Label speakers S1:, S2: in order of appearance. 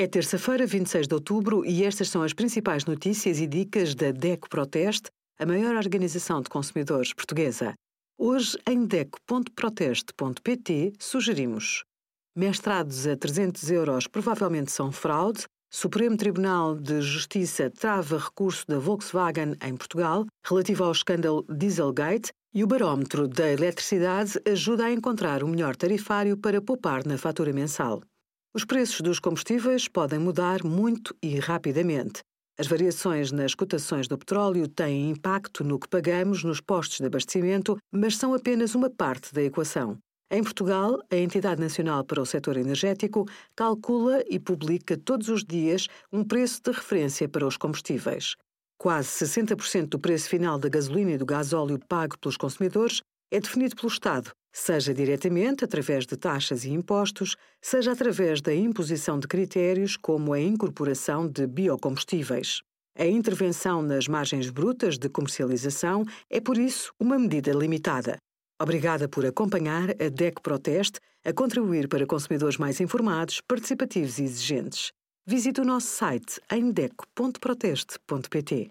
S1: É terça-feira, 26 de outubro, e estas são as principais notícias e dicas da DECO Proteste, a maior organização de consumidores portuguesa. Hoje, em DECO.proteste.pt, sugerimos mestrados a 300 euros provavelmente são fraude, Supremo Tribunal de Justiça trava recurso da Volkswagen em Portugal relativo ao escândalo Dieselgate e o barómetro da eletricidade ajuda a encontrar o melhor tarifário para poupar na fatura mensal. Os preços dos combustíveis podem mudar muito e rapidamente. As variações nas cotações do petróleo têm impacto no que pagamos nos postos de abastecimento, mas são apenas uma parte da equação. Em Portugal, a Entidade Nacional para o Setor Energético calcula e publica todos os dias um preço de referência para os combustíveis. Quase 60% do preço final da gasolina e do gasóleo pago pelos consumidores é definido pelo Estado, seja diretamente através de taxas e impostos, seja através da imposição de critérios como a incorporação de biocombustíveis. A intervenção nas margens brutas de comercialização é, por isso, uma medida limitada. Obrigada por acompanhar a DEC Proteste a contribuir para consumidores mais informados, participativos e exigentes. Visite o nosso site em deco.proteste.pt.